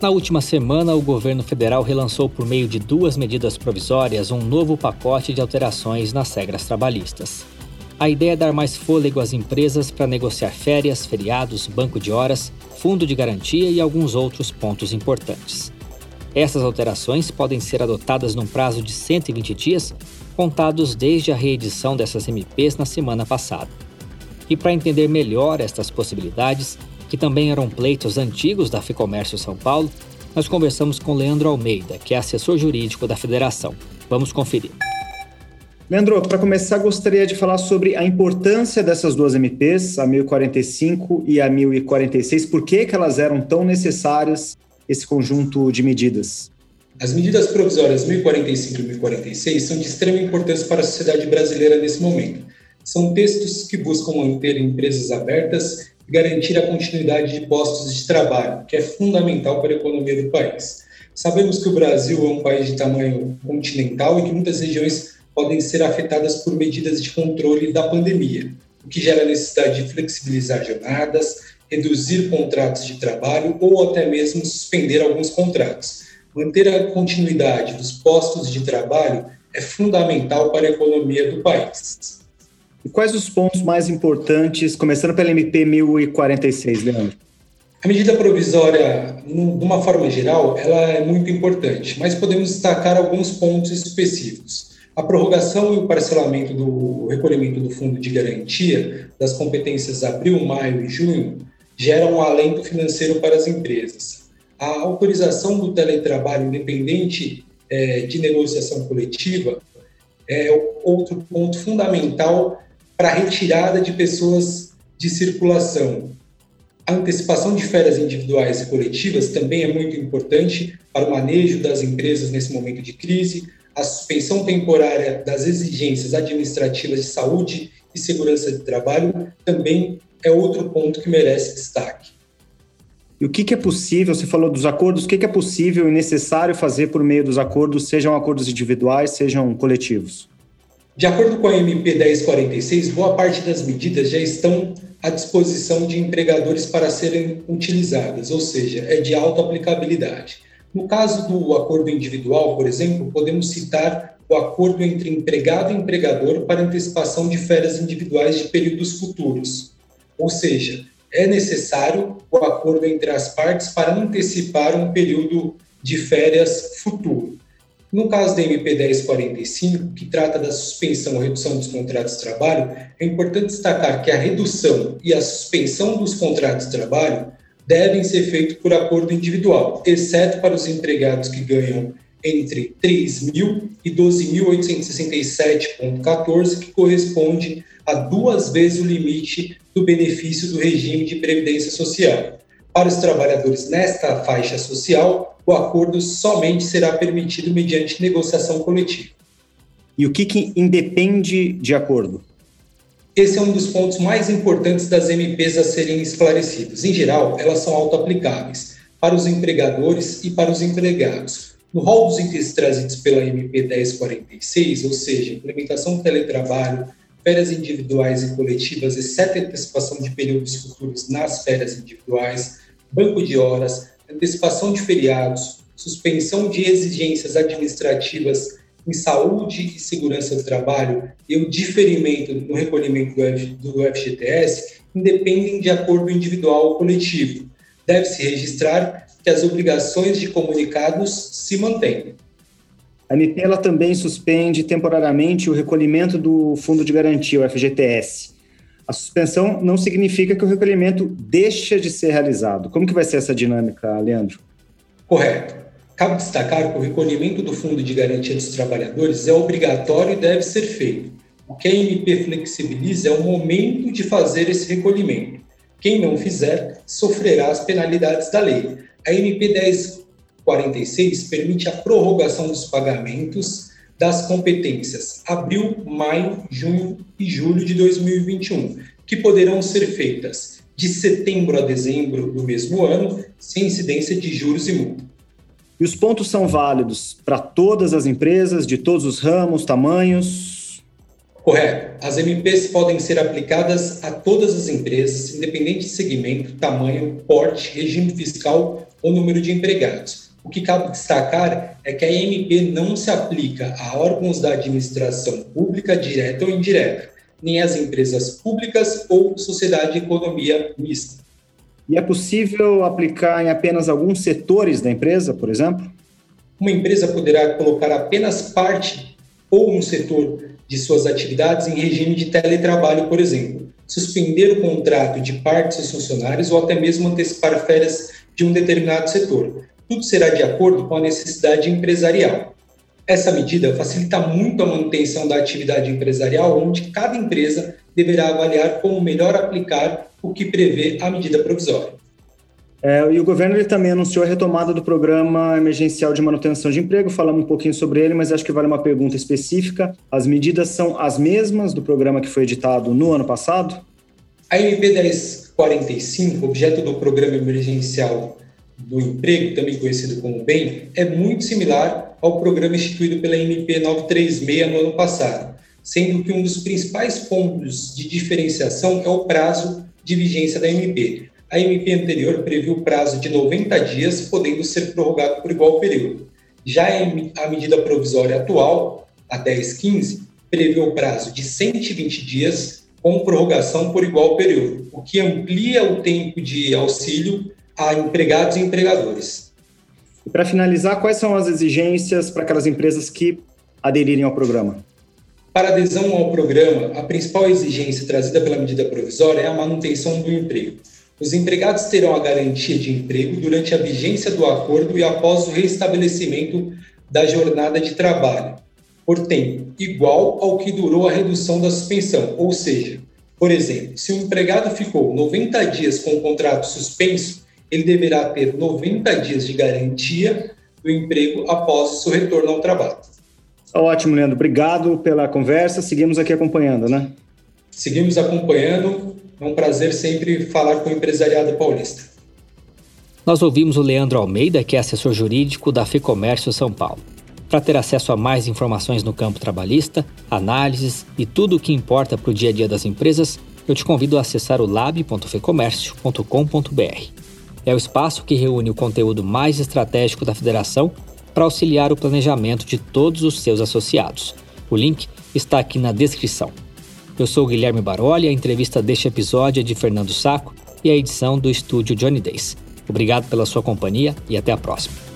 Na última semana, o governo federal relançou por meio de duas medidas provisórias um novo pacote de alterações nas regras trabalhistas. A ideia é dar mais fôlego às empresas para negociar férias, feriados, banco de horas, fundo de garantia e alguns outros pontos importantes. Essas alterações podem ser adotadas num prazo de 120 dias, contados desde a reedição dessas MPs na semana passada. E para entender melhor estas possibilidades, que também eram pleitos antigos da Ficomércio São Paulo, nós conversamos com Leandro Almeida, que é assessor jurídico da federação. Vamos conferir. Leandro, para começar, gostaria de falar sobre a importância dessas duas MPs, a 1045 e a 1046, por que, que elas eram tão necessárias, esse conjunto de medidas? As medidas provisórias 1045 e 1046 são de extrema importância para a sociedade brasileira nesse momento. São textos que buscam manter empresas abertas garantir a continuidade de postos de trabalho, que é fundamental para a economia do país. Sabemos que o Brasil é um país de tamanho continental e que muitas regiões podem ser afetadas por medidas de controle da pandemia, o que gera a necessidade de flexibilizar jornadas, reduzir contratos de trabalho ou até mesmo suspender alguns contratos. Manter a continuidade dos postos de trabalho é fundamental para a economia do país. E quais os pontos mais importantes, começando pela MP 1046, Leandro? A medida provisória, de uma forma geral, ela é muito importante, mas podemos destacar alguns pontos específicos. A prorrogação e o parcelamento do recolhimento do fundo de garantia das competências abril, maio e junho geram um alento financeiro para as empresas. A autorização do teletrabalho independente é, de negociação coletiva é outro ponto fundamental para retirada de pessoas de circulação. A antecipação de férias individuais e coletivas também é muito importante para o manejo das empresas nesse momento de crise, a suspensão temporária das exigências administrativas de saúde e segurança de trabalho também é outro ponto que merece destaque. E o que, é possível, você falou dos acordos, o que é possível e necessário fazer por meio dos acordos, sejam acordos individuais, sejam coletivos? De acordo com a MP 1046, boa parte das medidas já estão à disposição de empregadores para serem utilizadas, ou seja, é de alta aplicabilidade. No caso do acordo individual, por exemplo, podemos citar o acordo entre empregado e empregador para antecipação de férias individuais de períodos futuros. Ou seja, é necessário o acordo entre as partes para antecipar um período de férias futuro. No caso da MP 1045, que trata da suspensão ou redução dos contratos de trabalho, é importante destacar que a redução e a suspensão dos contratos de trabalho devem ser feitos por acordo individual, exceto para os empregados que ganham entre 3.000 e 12.867,14, que corresponde a duas vezes o limite do benefício do regime de previdência social. Para os trabalhadores nesta faixa social, o acordo somente será permitido mediante negociação coletiva. E o que, que independe de acordo? Esse é um dos pontos mais importantes das MPs a serem esclarecidos. Em geral, elas são auto-aplicáveis para os empregadores e para os empregados. No rol dos itens trazidos pela MP 1046, ou seja, implementação do teletrabalho, férias individuais e coletivas, exceto antecipação de períodos futuros nas férias individuais, banco de horas, antecipação de feriados, suspensão de exigências administrativas em saúde e segurança do trabalho e o diferimento no recolhimento do FGTS independem de acordo individual ou coletivo. Deve-se registrar que as obrigações de comunicados se mantêm. A MP ela também suspende temporariamente o recolhimento do Fundo de Garantia, o FGTS. A suspensão não significa que o recolhimento deixa de ser realizado. Como que vai ser essa dinâmica, Leandro? Correto. Cabe destacar que o recolhimento do Fundo de Garantia dos Trabalhadores é obrigatório e deve ser feito. O que a MP flexibiliza é o momento de fazer esse recolhimento. Quem não fizer sofrerá as penalidades da lei. A MP 1046 permite a prorrogação dos pagamentos das competências abril, maio, junho e julho de 2021, que poderão ser feitas de setembro a dezembro do mesmo ano, sem incidência de juros e multa. E os pontos são válidos para todas as empresas, de todos os ramos, tamanhos? Correto. As MPs podem ser aplicadas a todas as empresas, independente de segmento, tamanho, porte, regime fiscal ou número de empregados. O que cabe destacar é que a MP não se aplica a órgãos da administração pública direta ou indireta, nem às empresas públicas ou sociedade de economia mista. E é possível aplicar em apenas alguns setores da empresa, por exemplo? Uma empresa poderá colocar apenas parte ou um setor de suas atividades em regime de teletrabalho, por exemplo, suspender o contrato de parte dos funcionários ou até mesmo antecipar férias de um determinado setor. Tudo será de acordo com a necessidade empresarial. Essa medida facilita muito a manutenção da atividade empresarial, onde cada empresa deverá avaliar como melhor aplicar o que prevê a medida provisória. É, e o governo ele também anunciou a retomada do programa emergencial de manutenção de emprego. Falamos um pouquinho sobre ele, mas acho que vale uma pergunta específica. As medidas são as mesmas do programa que foi editado no ano passado? A MP 1045, objeto do programa emergencial do emprego, também conhecido como BEM, é muito similar ao programa instituído pela MP 936 no ano passado, sendo que um dos principais pontos de diferenciação é o prazo de vigência da MP. A MP anterior previu o prazo de 90 dias, podendo ser prorrogado por igual período. Já a medida provisória atual, a 1015, prevê o prazo de 120 dias com prorrogação por igual período, o que amplia o tempo de auxílio a empregados e empregadores. E para finalizar, quais são as exigências para aquelas empresas que aderirem ao programa? Para adesão ao programa, a principal exigência trazida pela medida provisória é a manutenção do emprego. Os empregados terão a garantia de emprego durante a vigência do acordo e após o restabelecimento da jornada de trabalho, por tempo igual ao que durou a redução da suspensão. Ou seja, por exemplo, se o empregado ficou 90 dias com o contrato suspenso, ele deverá ter 90 dias de garantia do emprego após o seu retorno ao trabalho. Ótimo, Leandro. Obrigado pela conversa. Seguimos aqui acompanhando, né? Seguimos acompanhando. É um prazer sempre falar com o empresariado paulista. Nós ouvimos o Leandro Almeida, que é assessor jurídico da FEComércio São Paulo. Para ter acesso a mais informações no campo trabalhista, análises e tudo o que importa para o dia a dia das empresas, eu te convido a acessar o lab.fecomércio.com.br. É o espaço que reúne o conteúdo mais estratégico da federação para auxiliar o planejamento de todos os seus associados. O link está aqui na descrição. Eu sou Guilherme Baroli, a entrevista deste episódio é de Fernando Saco e a edição do estúdio Johnny Days. Obrigado pela sua companhia e até a próxima.